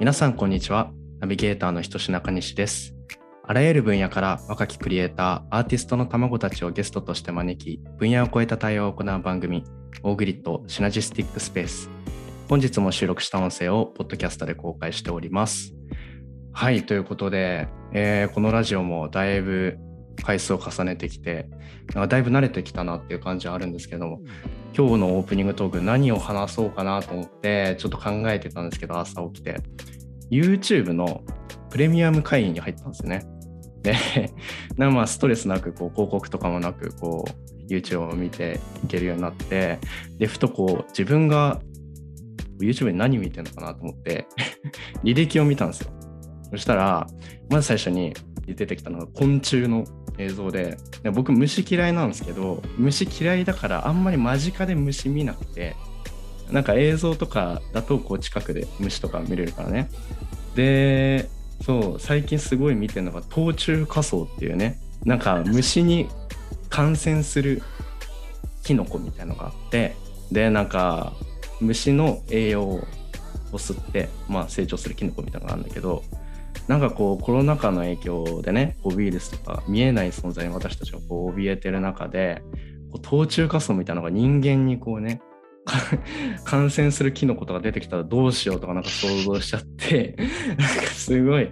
皆さんこんにちは。ナビゲーターのひとし中西です。あらゆる分野から若きクリエイターアーティストの卵たちをゲストとして招き分野を超えた対話を行う番組オーグリッドシナジスティックスペース。本日も収録した音声をポッドキャストで公開しております。はいということで、えーこのラジオもだいぶ回数を重ねてきてだいぶ慣れてきたなっていう感じはあるんですけども今日のオープニングトーク何を話そうかなと思ってちょっと考えてたんですけど朝起きて YouTube のプレミアム会員に入ったんですよね。で、まあストレスなくこう広告とかもなくこう YouTube を見ていけるようになってでふとこう自分が YouTube で何見てるのかなと思って 履歴を見たんですよ。そしたらまず最初に出てきたのが昆虫の映像で。で僕虫嫌いなんですけど虫嫌いだからあんまり間近で虫見なくてなんか映像とかだとこう近くで虫とか見れるからね。でそう最近すごい見てるのが冬虫夏草っていうねなんか虫に感染するキノコみたいのがあってでなんか虫の栄養を吸って、まあ、成長するキノコみたいなのがあるんだけどなんかこうコロナ禍の影響でねこうウイルスとか見えない存在に私たちがこう怯えてる中でこう冬虫夏草みたいなのが人間にこうね 感染するキノコとか出てきたらどうしようとかなんか想像しちゃって なんかすごい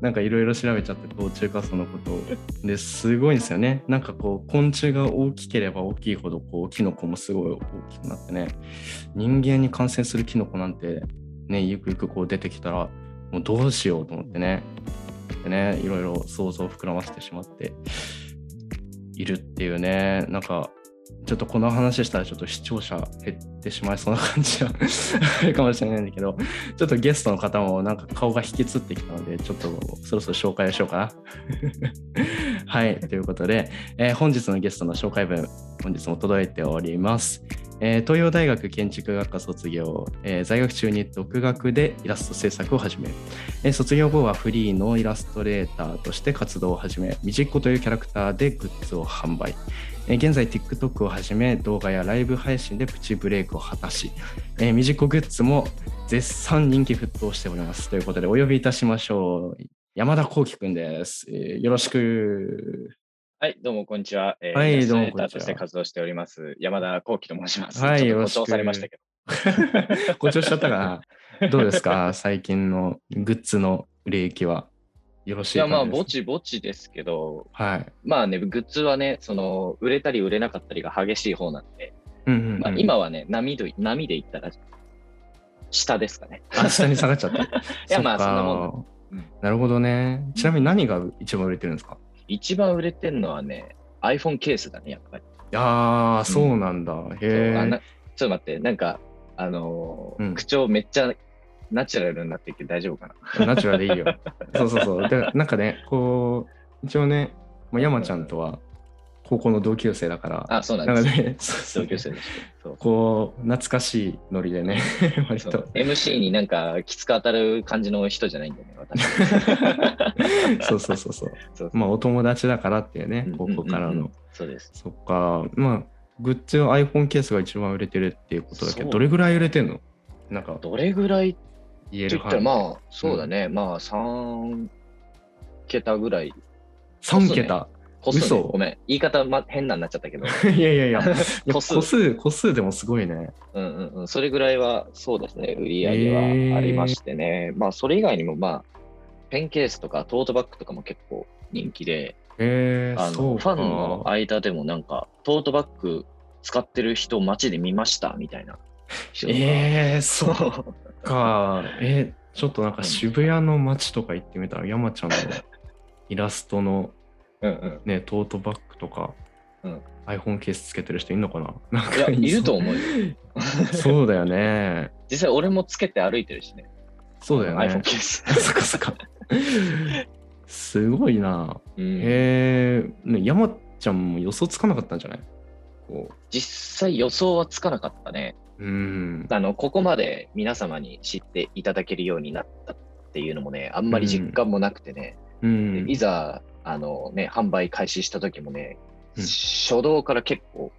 なんかいろいろ調べちゃって冬虫夏草のことを。ですごいんですよね。なんかこう昆虫が大きければ大きいほどこうキノコもすごい大きくなってね人間に感染するキノコなんてねゆくゆくこう出てきたらもうどうしようと思ってね。でねいろいろ想像を膨らませてしまっているっていうね。なんかちょっとこの話したらちょっと視聴者減ってしまいそうな感じはあるかもしれないんだけどちょっとゲストの方もなんか顔が引きつってきたのでちょっとそろそろ紹介をしようかな。はいということで、えー本日のゲストの紹介文本日も届いております。えー東洋大学建築学科卒業、えー在学中に独学でイラスト制作を始め、えー卒業後はフリーのイラストレーターとして活動を始め、みじっ子というキャラクターでグッズを販売。えー現在 TikTok をはじめ動画やライブ配信でプチブレイクを果たし、えー、みじっ子グッズも絶賛人気沸騰しております。ということでお呼びいたしましょう。山田幸輝くんです、えーよろしく。はい、どうもこんにちは。えーはいどうもこんにちはとして活動しております、山田幸喜と申します。はいよろしくされましたけど。ご調子しちゃったかなどうですか？最近のグッズの売れ行きは。よろしいいや、まあ、ぼちぼちですけど、かはい。まあね、グッズはね、その、売れたり売れなかったりが激しい方なんで、うんうんうんまあ、今はね、波で、波で言ったら、下ですかね。あ、下に下がっちゃった。いやまあそんなもうんなるほどね。ちなみに何が一番売れてるんですか？一番売れてんのはね、iPhone ケースだね、やっぱり。いやー、そうなんだ。へえ。ちょっと待って、なんか、あのーうん口調めっちゃナチュラルになってきて大丈夫かな？ナチュラルでいいよ。そうそうそう。で、なんかね、こう、一応ね、まあ、山ちゃんとは高校の同級生だから、あ、そうなんです。同級生でした。そうこう、懐かしいノリでね、割と。MC になんかきつく当たる感じの人じゃないんだよね、私。そうそうそうそう。そうまあ、お友達だからっていうねうん、高校からの。そうです。そっか、まあ、グッズは iPhone ケースが一番売れてるっていうことだけど、どれぐらい売れてんの？なんかどれぐらい言える言ったら、範囲。まあ、そうだね。まあ、3桁ぐらい。3桁。個数ね嘘ごめん。言い方、ま、変なになっちゃったけど。いやいやいや、いや個個数数、個数でもすごいね。うんうんうん。それぐらいは、そうですね。売り上げはありましてね。まあ、それ以外にも、まあ、ペンケースとかトートバッグとかも結構人気で、えー、あの。ファンの間でもなんか、トートバッグ使ってる人街で見ましたみたいな人が。えー、そう。か。えー、ちょっとなんか渋谷の街とか行ってみたら、山ちゃんのイラストのうんうん。ね、トートバッグとか、うん iPhone ケースつけてる人いるのかな？なんかいるとう。思うよ。そうだよね。実際俺もつけて歩いてるしね。そうだよ iPhone ね。ケース。そっかそっか。すごいな。うんへえ、ね、山ちゃんも予想つかなかったんじゃない？こ実際予想はつかなかったね。う。うん。あの、ここまで皆様に知っていただけるようになったっていうのもね、あんまり実感もなくてね、うんでいざ、あのね、販売開始した時もね、うん初動から結構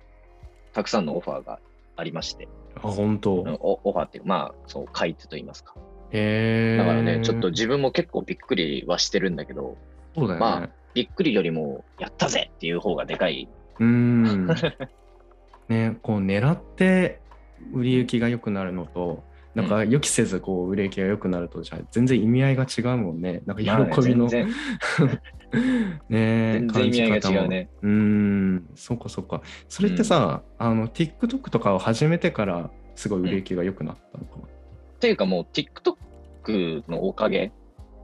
たくさんのオファーがありまして、あ、本当。おオファーっていうか、まあ、そう、買い手と言いますか。へえ。だからね、ちょっと自分も結構びっくりはしてるんだけど、そうだよね。まあびっくりよりも、やったぜっていう方がでかい。うーん。ね、こう狙って売り行きが良くなるのと、なんか予期せずこう売れ行きが良くなると、じゃあ全然意味合いが違うもんね。なんか喜びの、全 ね然意味合いが違うね。うーん、そっかそっか。それってさ、あの TikTok とかを始めてからすごい売れ行きが良くなったのかな？っていうかもう TikTok のおかげ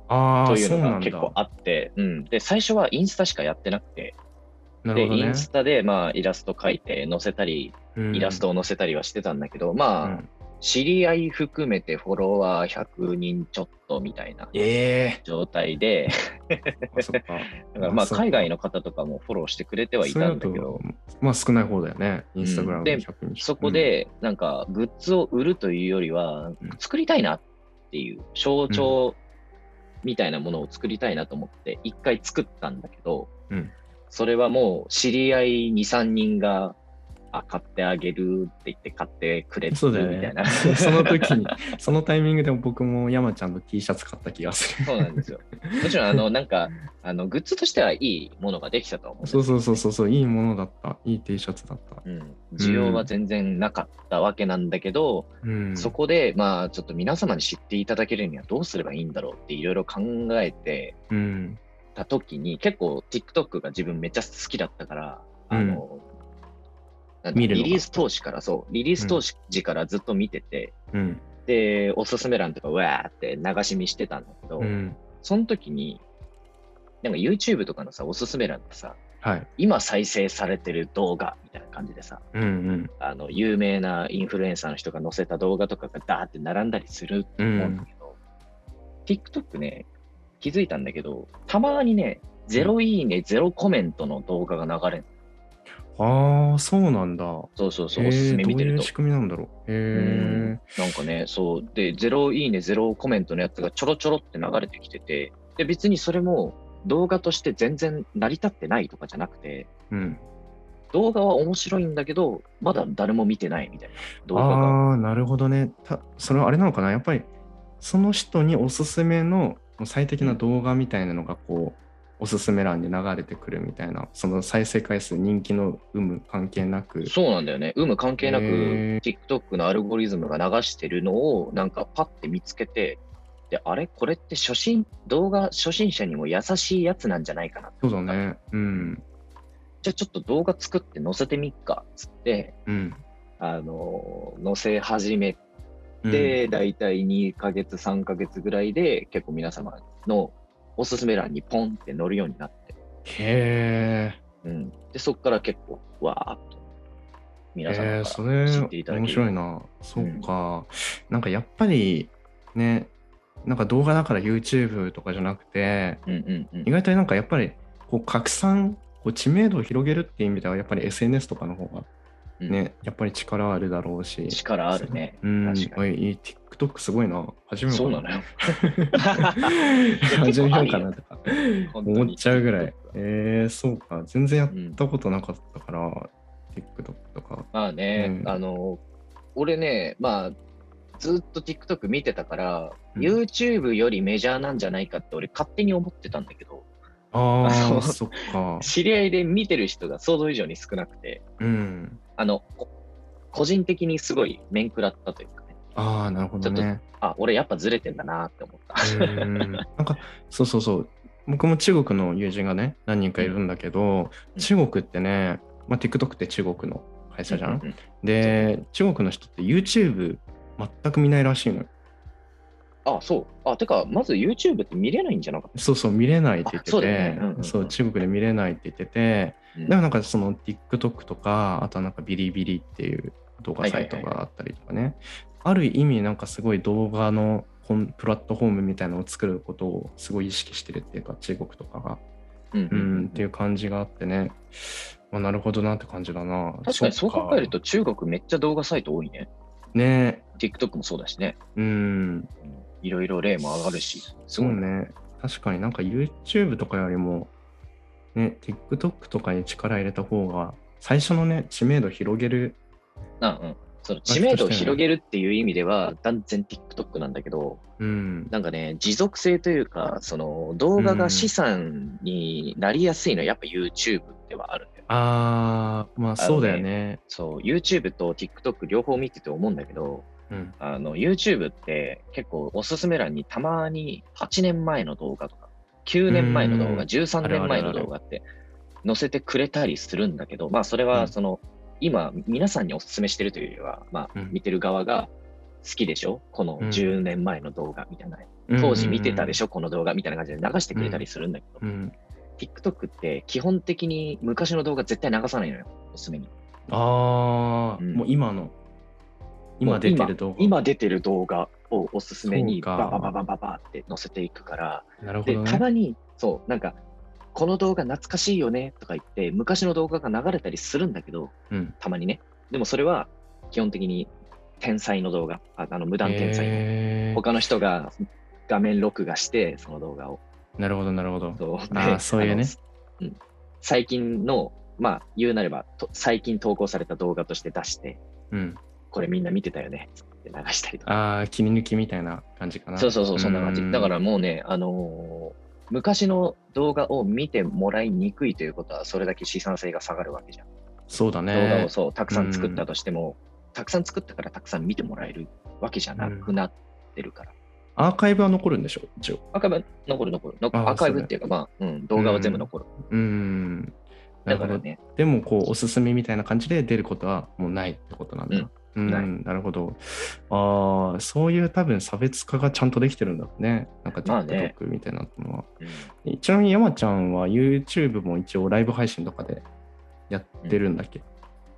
ああ、というの。が結構あって、うん。で、最初はインスタしかやってなくて、で、ねイン。スタでまあイラスト描いて載せたり、うんイラストを載せたりはしてたんだけど、うまあ、ん知り合い含めてフォロワー100人ちょっとみたいなえ状態で、えあそっか。だからまあ海外の方とかもフォローしてくれてはいたんだけど、まあ少ない方だよね。インスタグラムで100人。そこでなんかグッズを売るというよりはうん、作りたいなっていう象徴みたいなものを作りたいなと思って、一回作ったんだけど、うん。それはもう知り合い2、3人が、あ、買ってあげるって言って買ってくれるみたいな。その時に、そのタイミングでも僕も山ちゃんの T シャツ買った気がする。そうなんですよ。もちろん、あの、なんか、あの、グッズとしてはいいものができたと思うんですそうそうそうう。そうそう、いいものだった。いい T シャツだった。うん、需要は全然なかったわけなんだけど、うん。そこで、まあ、ちょっと皆様に知っていただけるにはどうすればいいんだろうっていろいろ考えてうん。た時に、結構 TikTok が自分めっちゃ好きだったから、あの、なんリリース当時からそう、リリース当時からずっと見てて、うん。で、おすすめ欄とかわーって流し見してたんだけど、うん。その時に、なんか YouTube とかのさ、おすすめ欄ってさ、はい。今再生されてる動画みたいな感じでさ、うんうん。あの、有名なインフルエンサーの人が載せた動画とかがダーって並んだりすると思うんだけど、TikTok ね、気づいたんだけど、たまにね、ゼロいいね、ゼロコメントの動画が流れる。ああ、そうなんだ。そうそうそう、おすすめ見てるとどういう仕。組みなんだろう？へうんえ。なんかね、そう。で、ゼロいいね、ゼロコメントのやつがちょろちょろって流れてきてて、で、別にそれも動画として全然成り立ってないとかじゃなくて、うん。動画は面白いんだけど、まだ誰も見てないみたいな動画が。ああ、なるほどね。たそれはあれなのかな？やっぱり、その人におすすめの最適な動画みたいなのが、こう、おすすめ欄に流れてくるみたいな、その再生回数、人気の有無関係なく。そうなんだよね。有無関係なく、へ TikTok のアルゴリズムが流してるのを、なんかパッて見つけて、で、あれ？これって初心、動画初心者にも優しいやつなんじゃないかな。そうだね。うん。じゃあちょっと動画作って載せてみっか、つって、うん。あの、載せ始めうんて、だいたい2ヶ月、3ヶ月ぐらいで、結構皆様のおすすめ欄にポンって載るようになって、へえ。うん。で、そこから結構、わーっと、皆様えー、かそれら知っていただけ面る。白いな。そうか。なんかやっぱりね、なんか動画だから YouTube とかじゃなくて、うんうんうん意。外となんかやっぱりこう拡散、こう知名度を広げるっていう意味ではやっぱり SNS とかの方がうんね、やっぱり力あるだろうし。力あるね。うん、確かおいいい TikTok すごいな。始めそうなのよ。始めようかなとか思っちゃうぐらい。えー、そうか。全然やっうんたことなかったから、TikTok とか。まあね、うんあの、俺ね、まあ、ずっと TikTok 見てたから、うん YouTube よりメジャーなんじゃないかって俺勝手に思ってたんだけど、ああ、そっか。知り合いで見てる人が想像以上に少なくて、うん。あの、こ個人的にすごい面食らったというかね、ああ、なるほどね。あ、俺やっぱずれてんだなって思った。うんなんか、そうそうそう。僕も中国の友人がね、何人かいるんだけど、うん中国ってね、まあ、TikTok って中国の会社じゃん？うんうんで、中国の人って YouTube 全く見ないらしいのよ。あ、そう。あ、てか、まず YouTube って見れないんじゃなかっそうそう、見れないって言ってあそうねて、うんうん中国で見れないって言ってて、た、うんでもなんかその TikTok とか、あとはなんかビリビリっていう動画サイトがあったりとかね、ある意味なんかすごい動画のプラットフォームみたいなのを作ることをすごい意識してるっていうか、中国とかが。ううんうんっていう感じがあってね、まあ、なるほどなって感じだな。確かにそう考えると。と中国めっちゃ動画サイト多いね。ね TikTok もそうだしね。うん、いろいろ例も上がるし。すごいね。そうね。確かになんか YouTube とかよりも、ね、TikTok とかに力入れた方が、最初のね、知名度広げるあうん。その知名度を広げるっていう意味では、断然 TikTok なんだけど、うん。なんかね、持続性というか、その動画が資産になりやすいのはやっぱ YouTube ではあるんだよ。ああ、まあそうだよね。そう、YouTube と TikTok 両方見てて思うんだけど、うん。あの YouTube って結構おすすめ欄にたまに8年前の動画とか、9年前の動画、うん13年前の動画って載せてくれたりするんだけど、まあそれうんはその、今皆さんにおすすめしてるというよりは、まあうん見てる側が好きでしょ？このうん10年前の動画みたいな。当時見てたでしょ？ょこの動画みたいな感じで流してくれたりするんだけど、うん。TikTok って基本的に昔の動画絶対流さないのよ、おすすめに。ああ、うんもう今の。今出てる動画。今今出てる動画をおすすめにババババババって載せていくから、で、なるほどね。たまに、そう、なんか、この動画懐かしいよねとか言って、昔の動画が流れたりするんだけど、うん。たまにね。でもそれは基本的に天才の動画、ああの無断天才の。他の人が画面録画して、その動画を。なるほど、なるほど。そうあーそういうねうん最近の、まあ、言うなればと、最近投稿された動画として出して、うん。これみんな見てたよねって流したりとか。ああ、切り抜きみたいな感じかな。そうそうそう、そんな感じ。うだからもうね、あのー昔の動画を見てもらいにくいということは、それだけ資産性が下がるわけじゃん。そうだ動画ねを。そう、たくさん作ったとしても、たくさん作ったからたくさん見てもらえるわけじゃなくなってるから。アーカイブは残るんでしょ？一応。アーカイブは残る残る。アーカイブっていうか、まあ、うん、動画は全部残る。うん。なるほど。だからね、でも、こう、おすすめみたいな感じで出ることはもうないってことなんだ。うん、ないなるほど。ああ、そういう多分差別化がちゃんとできてるんだろうね。なんかまあね TikTok みたいなのは。うんちなみに山ちゃんは YouTube も一応ライブ配信とかでやってるんだっけ、い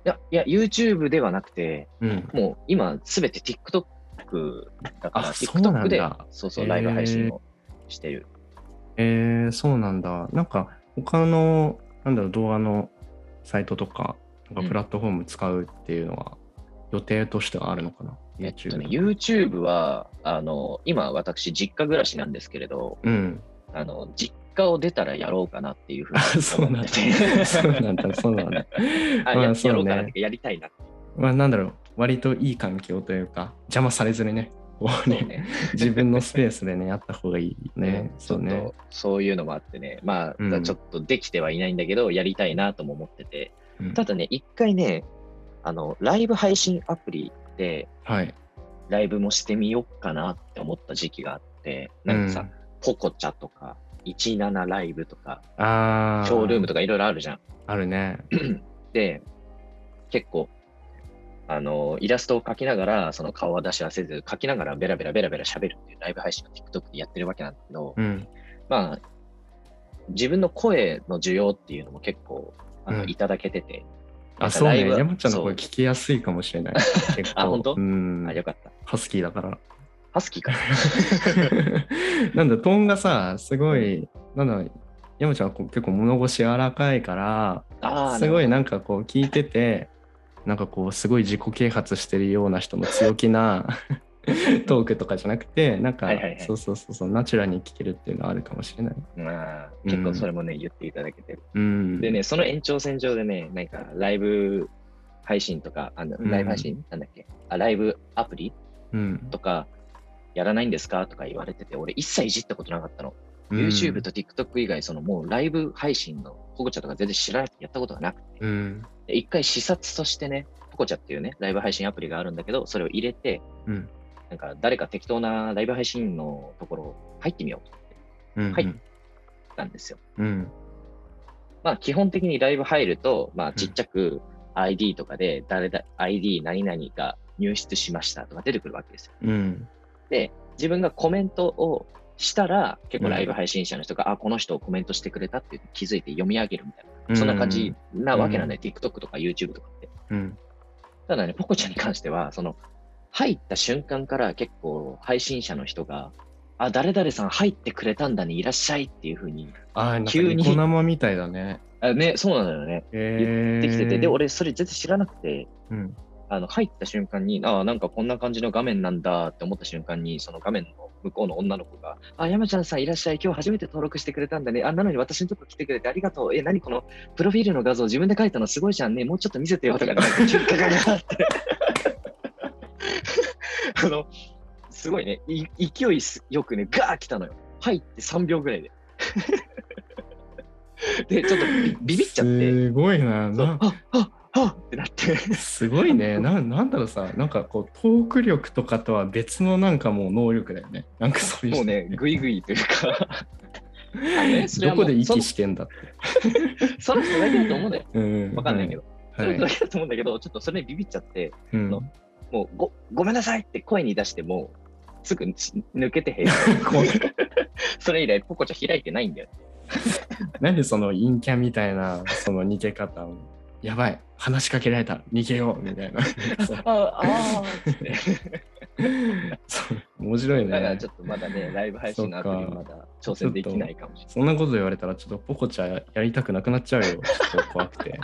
や、いや、YouTube ではなくて、うん、もう今すべて TikTok だから、TikTok で、そうそう、ライブ配信をしてる。えー、そうなんだ。なんか他の、なんだろう、動画のサイトとか、なんかプラットフォーム使うっていうのは予定としてはあるのかな、えっ ?YouTube とね、YouTube は、あの、今私実家暮らしなんですけれど、うん。あの、実家を出たらやろうかなっていうふうあ、にそうなんだ。そうなんだ、そうなんだ。あまあやそうねやろうかなってやりたいな。まあ、なんだろう、割といい環境というか、邪魔されずにね、こうね。自分のスペースでね、やった方がいいね。ちょっそうねと。そういうのもあってね、まあ、うんちょっとできてはいないんだけど、やりたいなとも思ってて、うんただね、一回ね、あの、ライブ配信アプリではい。ライブもしてみようかなって思った時期があって、なんかさ、うんポコチャとか、17ライブとか、ああ。ショールームとかいろいろあるじゃん。あるね。で、結構、あの、イラストを描きながら、その顔は出し合わせず、描きながらベラベラベラベラ喋るっていうライブ配信を TikTok でやってるわけなんだけど、うん。まあ、自分の声の需要っていうのも結構、あの、うんいただけてて、なあ、そうね。山ちゃんの声聞きやすいかもしれない。結構。あ本当？うんあ、。よかった。ハスキーだから。ハスキーかな。なんだ、トーンがさ、すごい、なんだ山ちゃんはこう結構物腰柔らかいから、すごいななんかこう聞いてて、なんかこうすごい自己啓発してるような人の強気な トークとかじゃなくて、なんかはいはいはいそうそうそうそう、ナチュラルに聞けるっていうのはあるかもしれない。まあ結構それもね、言っていただけてる。うん。でね、その延長線上でね、なんかライブ配信とか、あのうんライブ配信、なんだっけ？あ、ライブアプリ？うん、とか、やらないんですか？とか言われてて、俺一切いじったことなかったの。うん YouTube と TikTok 以外、そのもうライブ配信のポコチャとか全然知らなくてやったことがなくて、うん。で一回視察としてね、ポコチャっていうね、ライブ配信アプリがあるんだけど、それを入れて、うん。なんか誰か適当なライブ配信のところ入ってみようと思ってうん。はいたんですよ。うん。まあ基本的にライブ入ると、まあちっちゃく ID とかで誰だ、ID 何々が入室しましたとか出てくるわけですよ。うん。で、自分がコメントをしたら、結構ライブ配信者の人が、あ、この人コメントしてくれたって気づいて読み上げるみたいな、そんな感じなわけなんだよ、TikTok とか YouTube とかって。うん。ただね、ポコちゃんに関しては、その、入った瞬間から結構配信者の人が、あ、誰々さん入ってくれたんだね、いらっしゃいっていうふうに、あ急にニコ生みたいだね。あね、そうなのよね。えできてて、で、俺それ全然知らなくて、うん。あの、入った瞬間に、ああ、なんかこんな感じの画面なんだって思った瞬間に、その画面の向こうの女の子が、あ、山ちゃんさんいらっしゃい、今日初めて登録してくれたんだね。あ、なのに私のとこ来てくれてありがとう。え、何このプロフィールの画像自分で描いたのすごいじゃんね。もうちょっと見せてよとか、なんかガガガって。あの、すごいね、い勢いよくね、ガー来たのよ。入って3秒ぐらいで。で、ちょっとビビビっちゃって。すごいな。なあああってなって。すごいね。ななんだろうさ、なんかこう、トーク力とかとは別のなんかもう能力だよね。なんかそういう人もうね、ぐいぐいというか あねどこで息してんだって。その人だけだと思うんだよ。うんわかんないけど。そはい。の人だけだと思うんだけど、ちょっとそれにビビっちゃって、うんのもうごごめんなさいって声に出しても、すぐ抜けて部屋怖いそれ以来、ポコちゃん開いてないんだよ。なんでその陰キャみたいなその逃げ方をやばい話しかけられた逃げようみたいな。そうああ面白いね。だからちょっとまだね、ライブ配信のアプリまだ挑戦できないかもしれない。そんなこと言われたらちょっとポコちゃんやりたくなくなっちゃうよ。ちょっと怖くて。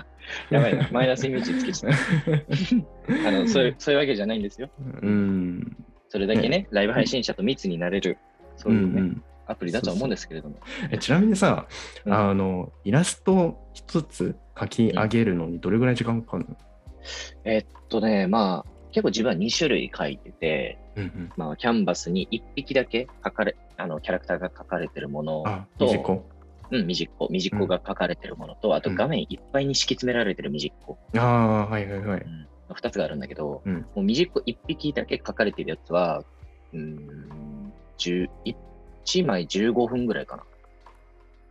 やばいな、マイナスイメージつけちゃった。あのそういうそういうわけじゃないんですよ。うん。それだけね、ライブ配信者と密になれる、そういうね、んんアプリだとは思うんですけれども。えちなみにさ、うん。あのイラスト一つ描き上げるのにどれぐらい時間かかるの、えっとね、まあ、結構自分は2種類書いてて、うんうん、まあ、キャンバスに1匹だけ書かれ、あの、キャラクターが書かれてるものあと、短い。うん、ミジッコ、ミジッコが書かれてるものと、あとうん。画面いっぱいに敷き詰められてるミジッコ、ああはいはいはい。うん、2つがあるんだけど、うん。もうミジッコ1匹だけ書かれてるやつは、うーん、10 1枚15分ぐらいかな。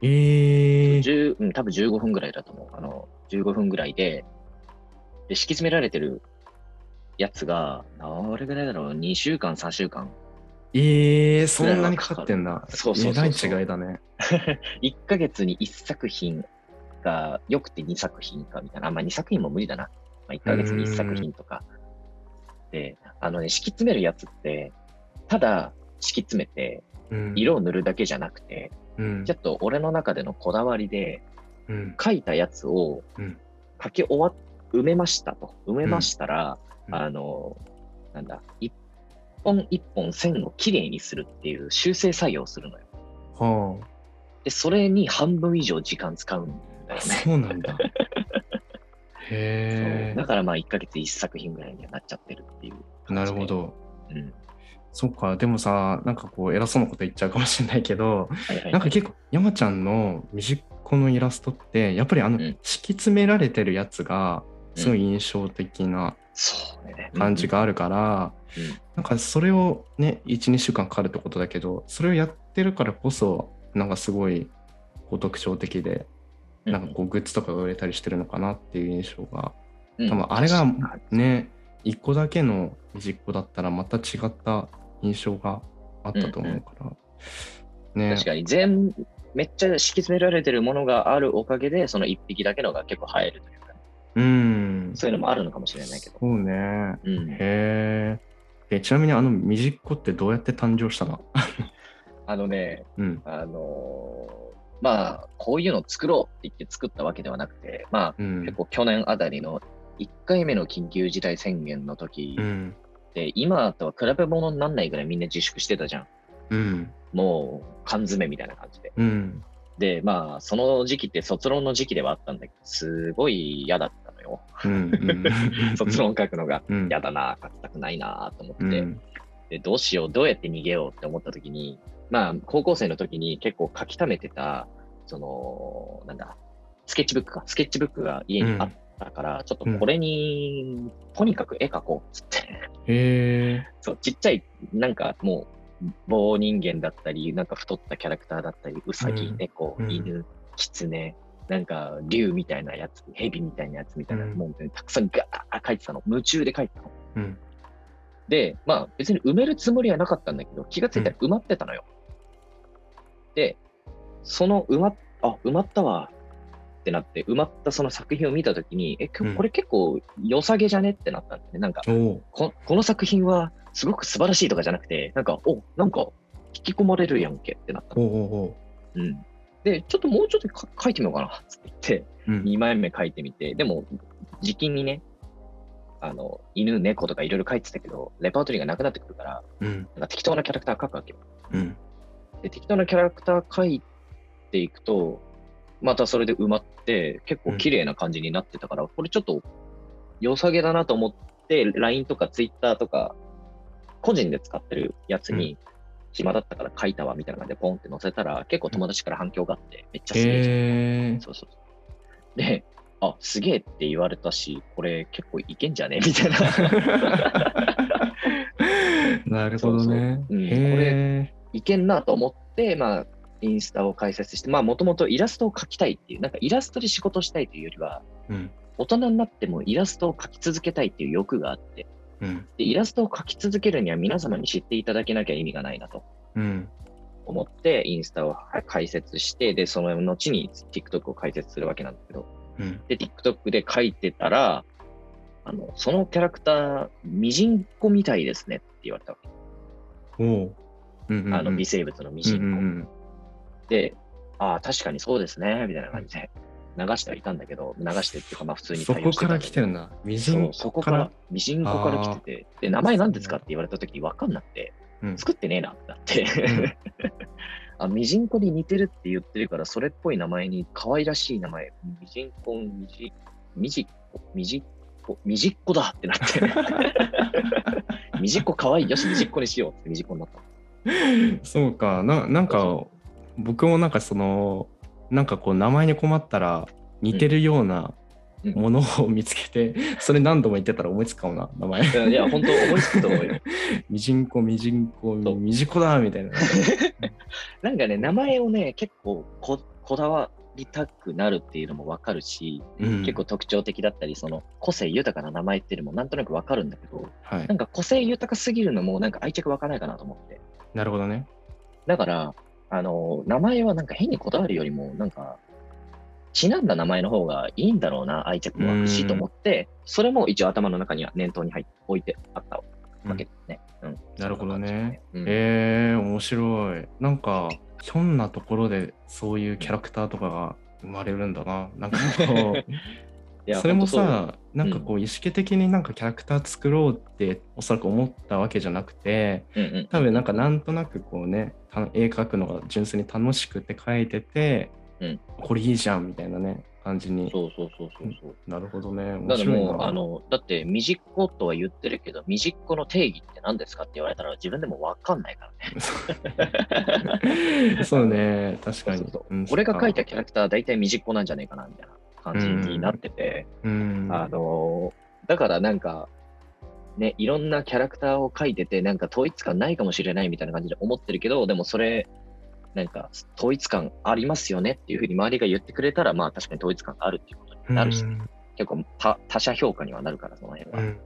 えー、10うん、多分15分ぐらいだと思う。あの、15分ぐらいで、で、敷き詰められてるやつが、どれぐらいだろう ?2 週間、3週間。えー、そんなにかかってんだそうそうそうそうえらい違いだね 1ヶ月に1作品が、よくて2作品かみたいな。あ、まあ2作品も無理だな。まあ1ヶ月に1作品とか。で、あのね、敷き詰めるやつって、ただ敷き詰めて、うん色を塗るだけじゃなくて、うんちょっと俺の中でのこだわりで、うん書いたやつをうん書き終わっ、埋めましたと。埋めましたら、うんあの、なんだ、一本一本線をきれいにするっていう修正作業をするのよ。はで、それに半分以上時間使うんだあよね。そうなんだ へえだからまあ1ヶ月1作品ぐらいにはなっちゃってるっていう。なるほ。どうん。そっかでもさなんかこう偉そうなこと言っちゃうかもしれないけどはいはい。なんか結構山ちゃんのミジッコのイラストってやっぱりあのうん敷き詰められてるやつがすごい印象的な。感じがあるから、うんなんかそれをね12週間かかるってことだけどそれをやってるからこそなんかすごいこう特徴的でうん。なんかこうグッズとかが売れたりしてるのかなっていう印象がうん、多分あれがね1個だけの実行だったらまた違った印象があったと思うから、ね。確かに全、めっちゃ敷き詰められてるものがあるおかげで、その1匹だけのが結構映えるというか、うん。そういうのもあるのかもしれないけど。そうね。うん。へええちなみにあのミジッコってどうやって誕生したの？あのね、うん。あのーまあ、こういうの作ろうって言って作ったわけではなくて、まあ、うん。結構去年あたりの1回目の緊急事態宣言の時うんで、今とは比べ物にならないぐらいみんな自粛してたじゃん。うん。もう缶詰めみたいな感じで。うん。で、まあ、その時期って卒論の時期ではあったんだけど、すごい嫌だったのよ。卒論書くのがうん。嫌だな、書きたくないなと思って、うん。で、どうしよう、どうやって逃げようって思った時に、まあ、高校生の時に結構書き溜めてた、その、なんだ、スケッチブックか、スケッチブックが家にあったから、ちょっとこれに、とにかく絵描こうっつって、へえ そう、ちっちゃい、なんかもう、棒人間だったり、なんか太ったキャラクターだったり、うん猫、うん。犬、キツネ、なんか竜みたいなやつ、蛇みたいなやつみたいな、うん。もうね、たくさんガーッ描いてたの。夢中で描いてたの。うん。で、まあ別に埋めるつもりはなかったんだけど、気がついたら埋まってたのよ。で、その埋まっ、あ、埋まったわってなって、埋まったその作品を見たときに、え、うん。これ結構良さげじゃねってなったんだね。なんか、ここの作品はすごく素晴らしいとかじゃなくて、なんか、お、なんか引き込まれるやんけってなったうん。で、ちょっともうちょっとか書いてみようかなって言って、うん。2枚目書いてみて、でも、時期にね、あの、犬、猫とかいろいろ書いてたけど、レパートリーがなくなってくるから、うん。なんか適当なキャラクター書くわけよ。うん。で、適当なキャラクター書いていくと、またそれで埋まって、結構綺麗な感じになってたから、これちょっと良さげだなと思って、LINE とか Twitter とか個人で使ってるやつに、暇だったから書いたわみたいな感じでポンって載せたら、結構友達から反響があって、めっちゃすげえそうそうそう。で、あ、すげえって言われたし、これ結構いけんじゃね？みたいな。なるほどね。そうそう。うん。へいけんなと思って、まあ、インスタを開設して、まあ、もともとイラストを描きたいっていう、なんかイラストで仕事したいというよりは、ーうん。大人になってもイラストを描き続けたいっていう欲があって、うん。でイラストを描き続けるには皆様に知っていただけなきゃ意味がないなとうん。思って、インスタを開設して、で、その後に TikTok を開設するわけなんだけど、うん。で、TikTok で書いてたら、あの、そのキャラクター、ミジンコみたいですねって言われたわけ。おう。うんうんうんあの、微生物のミジンコ。うんうんで、ああ、確かにそうですね、みたいな感じで流してはいたんだけど、流してっていうか、まあ普通にそこから来てるんな。みじんそう、そこから、ミジンコから来てて、で、名前何ですかって言われたとき分かんなくて、うん。作ってねえなってなって、ん。あ、ミジンコに似てるって言ってるから、それっぽい名前に可愛らしい名前、ミジンコ、ミジ、ミジッコ、ミジッコ、ミジッコだってなって、ミジッコ可愛い、よし、ミジッコにしようってミジッコになった。そうか。ななんか僕もなんかそのなんかこう名前に困ったら似てるようなうん。ものを見つけて、それ何度も言ってたら思いつくかもな名前。いや、本当思いつくと思うよ。みじんこみじんこそう。みじこだみたいな。なんかね、名前をね、結構ここだわりたくなるっていうのもわかるし、うん。結構特徴的だったり、その個性豊かな名前っていうのもなんとなくわかるんだけど、はい。なんか個性豊かすぎるのもなんか愛着湧かないかなと思って。なるほどね。だから、あの、名前はなんか変にこだわるよりも、なんか、ちなんだ名前の方がいいんだろうな、愛着湧くしと思って、それも一応頭の中には念頭に入って置いてあったわけですね。うん。なるほどね。うん。えー、面白い。なんかひょんなところでそういうキャラクターとかが生まれるんだな。なんかこう それもさなんかこう意識的になんかキャラクター作ろうっておそらく思ったわけじゃなくてうんうん。多分なんかなんとなくこうねた絵描くのが純粋に楽しくて描いてて、うん。これいいじゃんみたいなね感じに。そうそうそうそうそう。なるほどね。面白いな。あの、だって、みじっことは言ってるけど、みじっこの定義って何ですかって言われたら自分でもわかんないからね。そうね。確かに。俺が描いたキャラクターは大体みじっこなんじゃないかな、みたいな感じになってて、うん。あの、だからなんか、ね、いろんなキャラクターを描いてて、なんか統一感ないかもしれないみたいな感じで思ってるけど、でもそれ、なんか統一感ありますよねっていうふうに周りが言ってくれたら、まあ確かに統一感があるっていうことになるし、うん。結構他他者評価にはなるから、その辺は。うん。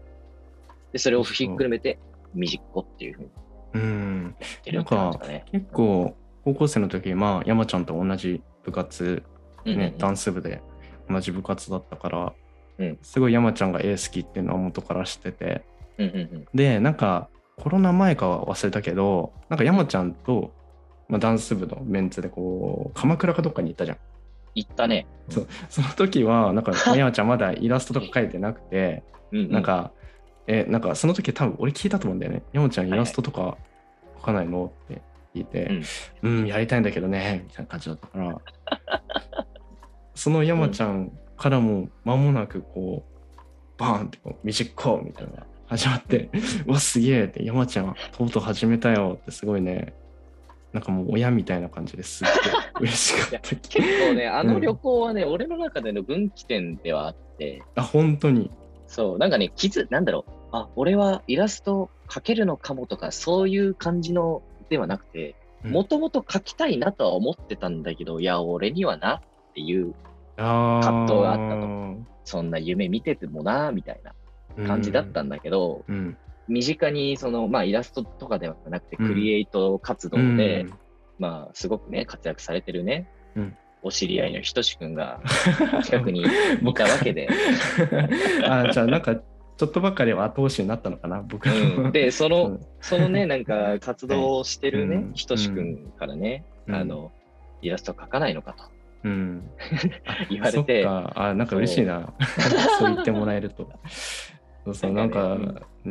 で、それをひっくるめて、みじっこっていうふうにうん。言ってるって感じかね。結構高校生の時まあ山ちゃんと同じ部活ね、ダンス部で同じ部活だったから、うん。すごい山ちゃんが絵好きっていうのは元から知ってて。うんうんうん。でなんかコロナ前かは忘れたけどなんか山ちゃんと、まあ、ダンス部のメンツでこう鎌倉かどっかに行ったじゃん。言ったね。そう。その時はなんかまあ 山ちゃんまだイラストとか描いてなくてうんうん。なん、か、えなんかその時多分俺聞いたと思うんだよね。山ちゃんイラストとか描かないの？って聞いて、うん、やりたいんだけどねみたいな感じだったから その山ちゃんからも間もなくこうバーンってこう「みじっこ」みたいな始まって「うわすげえ」って山ちゃんとうとう始めたよってすごいね。なんかもう親みたいな感じですっごい 嬉しかった結構ね、あの旅行はね、俺の中での分岐点ではあって、あ本当に。そう、なんかね、気づ、なんだろう、あ、俺はイラスト描けるのかもとか、そういう感じのではなくて、うん。もともと描きたいなとは思ってたんだけど、いや、俺にはなっていう、葛藤があったそんな夢見ててもな、みたいな感じだったんだけど、うん。身近にその、まあ、イラストとかではなくて、うん。クリエイト活動うん。で、まあ、すごくね、活躍されてるね、うん。お知り合いのひとしくんが 近くにいたわけで、あじゃあなんかちょっとばかりは後押しになったのかな僕。の、うん、で、その、うん。そのね、なんか活動をしてるねうん、ひとしくんからね、うん。あの、イラスト描かないのかとうん、言われて、そっか。あなんか嬉しいな。そう。言ってもらえると。そうそうなんか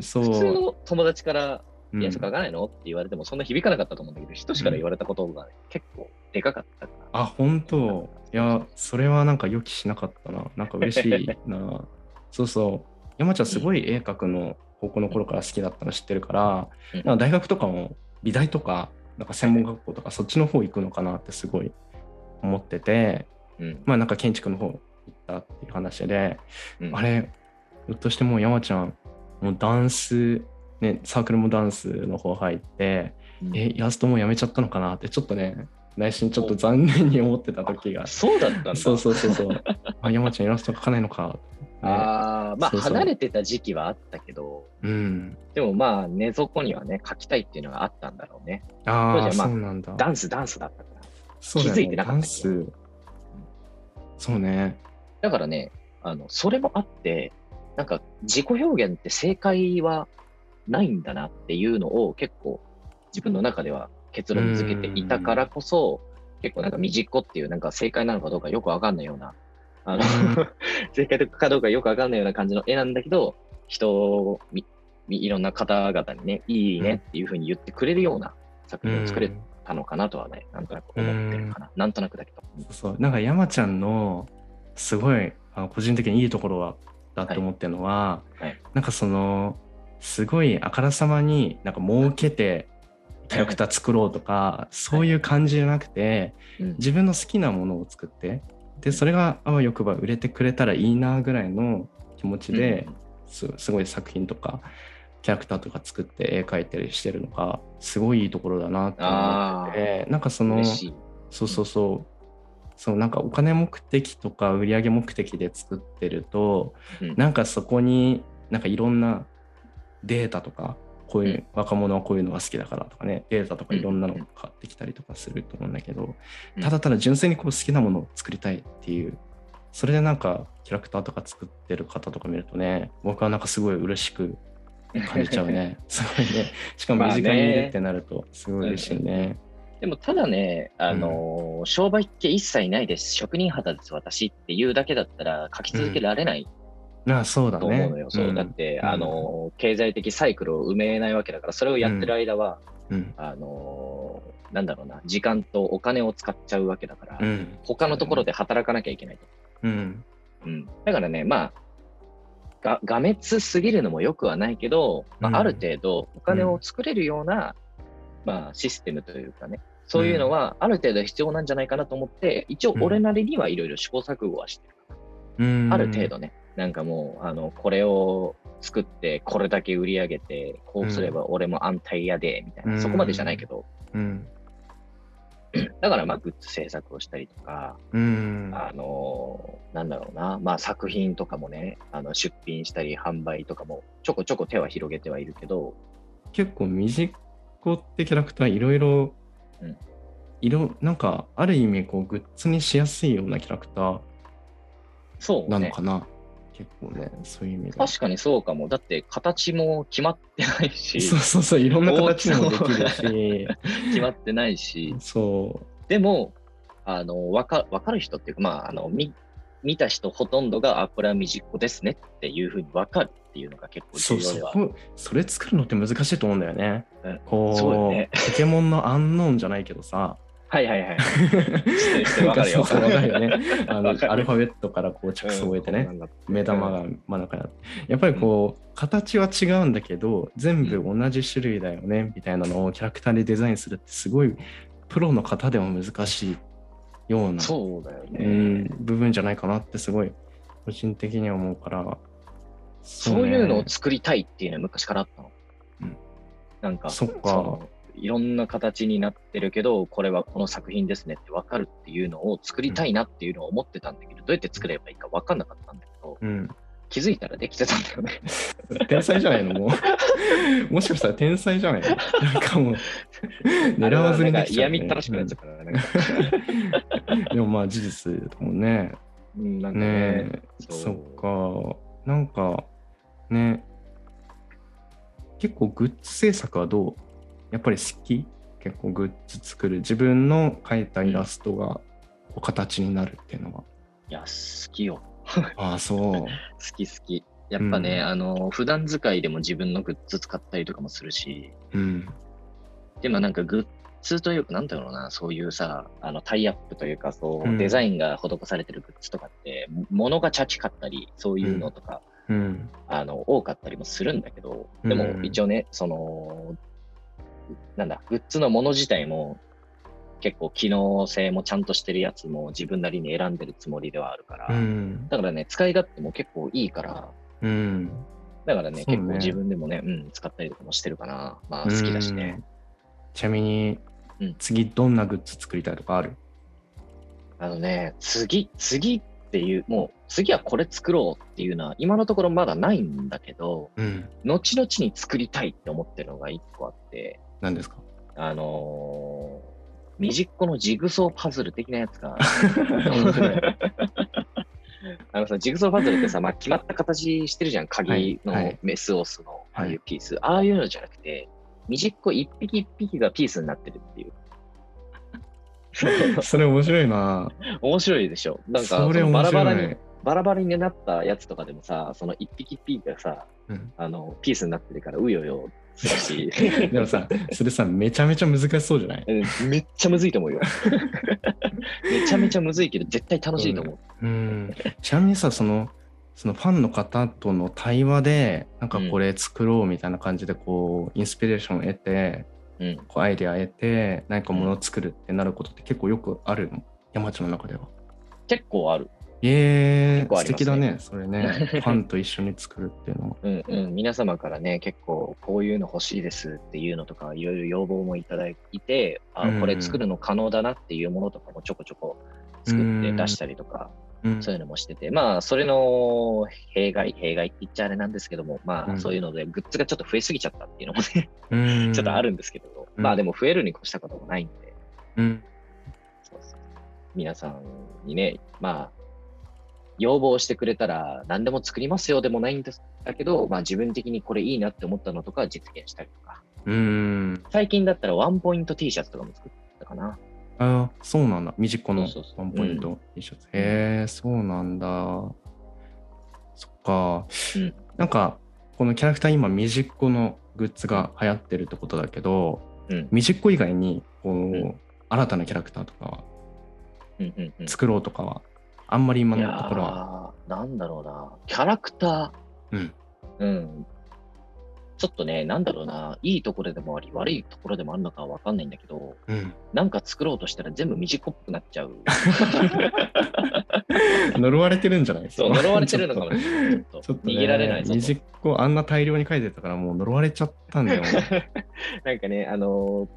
そう。普通の友達から、うん。イラスト描かないの？って言われても、そんな響かなかったと思うんだけど、ひとしから言われたことが結構でかかったから。あ本当。いやそれはなんか予期しなかったな。なんか嬉しいな。そうそう。山ちゃんすごい絵描くの高校の頃から好きだったの知ってるから、うん。なんか大学とかも美大とかなんか専門学校とかそっちの方行くのかなってすごい思っててうん。まあなんか建築の方行ったっていう話で、うんあれひょっとしてもう山ちゃんもうダンスねサークルもダンスの方入ってうんえイラストもうやめちゃったのかなってちょっとね内心ちょっと残念に思ってた時がそうだったんだ。そうそうそうそう あ山ちゃんイラスト描かないのか、ね、ああ、まあ離れてた時期はあったけど、うんでもまあ根底にはね、書きたいっていうのがあったんだろうね。ああ、まあそうなんだ。ダンス、ダンスだった気づいてなかった。そうね。だからね、あの、それもあって、なんか自己表現って正解はないんだなっていうのを結構自分の中では結論付けていたからこそ、結構なんか未実行っていうなんか正解なのかどうかよくわかんないような、あの、正解かどうかよくわかんないような感じの絵なんだけど、人をみみいろんな方々にね、いいねっていうふうに言ってくれるような作品を作れうんたのかなとはね、なんとなく思ってるかな。なんとなくだけど。そうそう。なんか山ちゃんのすごいあの個人的にいいところはだって思ってるのは、はい。はい。なんかそのすごいあからさまになんか儲けてキャラクター作ろうとか、そういう感じじゃなくて、うん。自分の好きなものを作ってでそれがあわよくば売れてくれたらいいなぐらいの気持ちで、すすごい作品とかキャラクターとか作って絵描いたりしてるのがすごいいいところだなって思っててなんかその。そうそうそう。そうなんかお金目的とか売上目的で作ってると、うん。なんかそこになんかいろんなデータとかこういう、うん。若者はこういうのが好きだからとかねデータとかいろんなのが買ってきたりとかすると思うんだけど、うん。ただただ純粋にこう好きなものを作りたいっていうそれでなんかキャラクターとか作ってる方とか見るとね僕はなんかすごい嬉しく感じちゃうね。すごいね。しかも身近にいるってなるとすごい嬉しいね。でもただね、あのー商売っ気一切ないです、職人肌です、私っていうだけだったら書き続けられないまあそうだね。と思うのよ。そうだって、うん。あのー経済的サイクルを埋めないわけだから、それをやってる間は、うん。あのーなんだろうな、時間とお金を使っちゃうわけだから、うん。他のところで働かなきゃいけないと。うん。うん、だからね、まあ、ががめつすぎるのもよくはないけど、まあ、うん。ある程度お金を作れるような、まあ、システムというかね、そういうのはある程度必要なんじゃないかなと思って、一応俺なりにはいろいろ試行錯誤はしてる。うん。ある程度ね、なんかもう、あの、これを作って、これだけ売り上げて、こうすれば俺も安泰やで、みたいな、うん。そこまでじゃないけど、うんだからまあ、グッズ制作をしたりとか、うん。あのーなんだろうな、まあ作品とかもね、あの出品したり販売とかもちょこちょこ手は広げてはいるけど、結構みじっこってキャラクターいろいろうん。いろなんかある意味こうグッズにしやすいようなキャラクターそうね。なのかな、結構ねそういう意味で。確かにそうかも。だって形も決まってないし、そうそうそういろんな形にもできるし。決まってないし、そでも、あの、わかわかる人っていうか、まあ、あの、見見た人ほとんどが、あ、これはみじっこですねっていうふうにわかるっていうのが結構うそう。そ重要では。こそれ作るのって難しいと思うんだよね、うん。こうそうよね。ポケモンのアンノーンじゃないけどさはいはいはい。わかるよ。わかるよね。あのアルファベットからこう着想を置いてね、うん。目玉が真ん中にあって。やっぱりこう、形は違うんだけど全部同じ種類だよねみたいなのをキャラクターでデザインするってすごいプロの方でも難しいようなそうだよね。うん部分じゃないかなってすごい個人的には思うから。そういうのをね作りたいっていうのは昔からあったの？うん。なんか、そっか。のいろんな形になってるけど、これはこの作品ですねって分かるっていうのを作りたいなっていうのを思ってたんだけど、どうやって作ればいいか分かんなかったんだけど、うん、気づいたらできてたんだよね。天才じゃないの？もう。もしかしたら天才じゃないの？なんかもう。狙わずになんかできちゃう、ね、嫌みったらしくなっちゃうから、なんか。うん。でもまあ事実だもんね。うん、なんかね。ねえ。そう。そっか。なんかね。結構グッズ制作はどう？やっぱり好き？結構グッズ作る。自分の描いたイラストがこう形になるっていうのは、いや、好きよ。ああそう。好き好き。やっぱね、うん。あの、普段使いでも自分のグッズ使ったりとかもするし、うん。でもなんかグッズというか、なんだろうな、そういうさ、あのタイアップというか、そう、うん。デザインが施されてるグッズとかって、も物がチャチかったり、そういうのとか、うん。あの多かったりもするんだけど、でもうん一応ね、その、なんだ、グッズのもの自体も結構機能性もちゃんとしてるやつも自分なりに選んでるつもりではあるから、うん。だからね、使い勝手も結構いいから、うん。だからね、ね結構自分でもね、うん、使ったりとかもしてるかな。まあ好きだしね。うん。ちなみにうん、次どんなグッズ作りたいとかある？あのね、次、次っていう、もう次はこれ作ろうっていうのは今のところまだないんだけど、うん。後々に作りたいって思ってるのが一個あって、何ですか？あのー、ミジッコのジグソーパズル的なやつが、面白いあのさ、ジグソーパズルってさ、まあ、決まった形してるじゃん。鍵はいはのいメスオスのああはいいうピース。ああいうのじゃなくて、ミジッコ一匹一匹がピースになってるっていう。それ面白いな。面白いでしょ。なんか、それバラバラに、。バラバラになったやつとかでもさ、その一匹一匹がさ、うんあの、ピースになってるから、うよよし、でもさ、それさ、めちゃめちゃ難しそうじゃない？うんめっちゃむずいと思うよ。めちゃめちゃむずいけど、絶対楽しいと思う。うん。ちなみにさ、その、そのファンの方との対話で、なんかこれ作ろうみたいな感じで、こう、インスピレーションを得て、うん。こうアイデア得て、何かものを作るってなることって結構よくあるの？山ちゃんの中では。結構ある。えー、素結構ありますね。敵だね、それね。ファンと一緒に作るっていうのは。うんうん、皆様からね、結構こういうの欲しいですっていうのとか、いろいろ要望もいただいて、あうん。これ作るの可能だなっていうものとかもちょこちょこ作って出したりとか、うん。そういうのもしてて、まあ、それの弊害、弊害って言っちゃあれなんですけども、まあ、うん。そういうので、グッズがちょっと増えすぎちゃったっていうのもね、うん。ちょっとあるんですけど、うん。まあでも増えるに越したこともないんで、うん。そうそう。皆さんにね、まあ、要望してくれたら何でも作りますよでもないんですだけど、まあ自分的にこれいいなって思ったのとか実現したりとか。うん。最近だったらワンポイント T シャツとかも作ったかな。あそうなんだ。ミジッコのワンポイント T シャツ。へえ、そうなんだ。そっか。うんなんか、このキャラクター今、ミジッコのグッズが流行ってるってことだけど、うん。ミジッコ以外に、こう、ん新たなキャラクターとかは。作ろうとかは、あんまり今のところは。ーなんだろうな。キャラクター。うん。うん。ちょっとね、なんだろうな。いいところでもあり、悪いところでもあるのかわかんないんだけど、うん。なんか作ろうとしたら全部ミジッコっぽくなっちゃう。呪われてるんじゃない？そう、呪われてるのかもしれない。ちょっとちょっとね逃げられないぞとミジッコあんな大量に書いてたからもう呪われちゃったんだよ。なんかね、あのー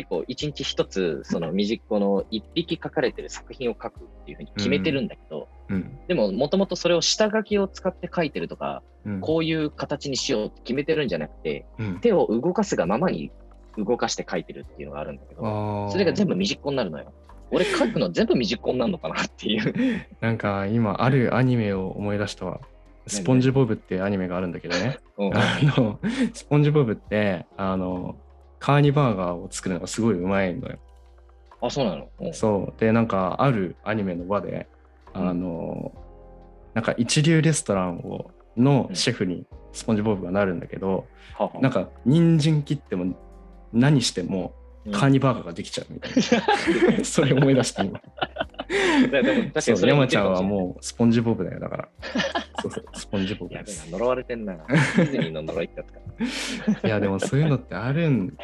結構一日一つ、そのミジッコの一匹書かれてる作品を書くっていうふうに決めてるんだけど、うん。でももともとそれを下書きを使って書いてるとか、うん。こういう形にしようって決めてるんじゃなくて、うん。手を動かすがままに動かして書いてるっていうのがあるんだけど、それが全部ミジッコになるのよ。俺書くの全部ミジッコになるのかなっていう。なんか今あるアニメを思い出したわ。スポンジボブってアニメがあるんだけどね。うんあの、スポンジボブって、あの、カーニバーガーを作るのがすごいうまいのよ。あ、そうなの、うんそう。で、なんかあるアニメの場で、あの、なんか一流レストランをのシェフにスポンジボブがなるんだけど、ははなんか人参切っても何してもうんカーニバーガーができちゃうみたいな。それ思い出した今。でも確かに山ちゃんはう。もうスポンジボブだよ、だから。そうそう、スポンジボブです。呪われてんな。ディズニーの呪いってやつか。いや、でもそういうのってあるん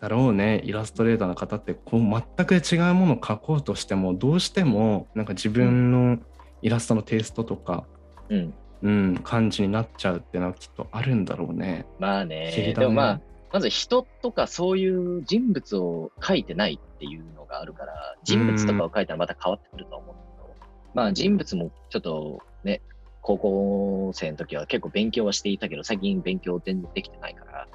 だろうね。イラストレーターの方って、こう全く違うものを描こうとしても、どうしてもなんか自分のイラストのテイストとか、うん。うん、感じになっちゃうっていうのはきっとあるんだろうね。まあ不思議ね、だねでもまあ、まず人とかそういう人物を書いてないっていうのがあるから、人物とかを書いたらまた変わってくるとは思うんだけど、まあ人物もちょっとね、高校生の時は結構勉強はしていたけど、最近勉強全然できてないから、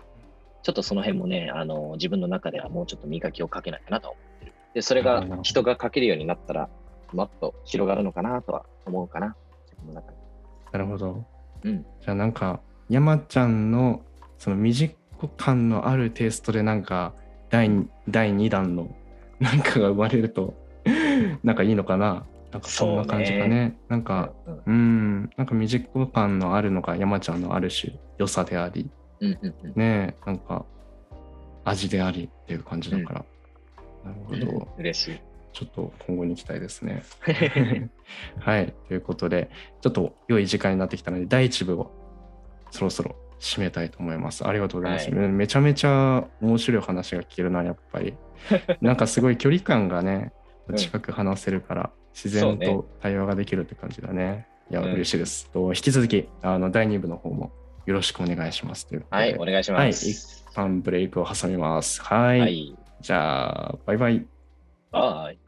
ちょっとその辺もね、あの、自分の中ではもうちょっと磨きをかけなきゃなとは思ってる。で、それが人が書けるようになったら、もっと広がるのかなとは思うかな。自分の中で。なるほど。うん。じゃあなんか、山ちゃんのそのミジッコ感のあるテイストでなんか第2第2弾の なんかが生まれると なんかいいのかな？なんかそんな感じかね。なんか、うんうん、なんかミジッコ感のあるのが山ちゃんのある種良さであり、うんうんうん。ねえ、なんか味でありっていう感じだから。なるほど。嬉しい。ちょっと今後に期待ですね。はい。ということで、ちょっと良い時間になってきたので、第1部をそろそろ締めたいと思います。ありがとうございます。はい、めちゃめちゃ面白い話が聞けるな、やっぱり。なんかすごい距離感がね、近く話せるから、自然と対話ができるって感じだね。いや、嬉しいです。と引き続き、あの第2部の方もよろしくお願いしますというはい、お願いします。はい、一旦ブレイクを挟みます。はい。はい、じゃあ、バイバイ。バイ。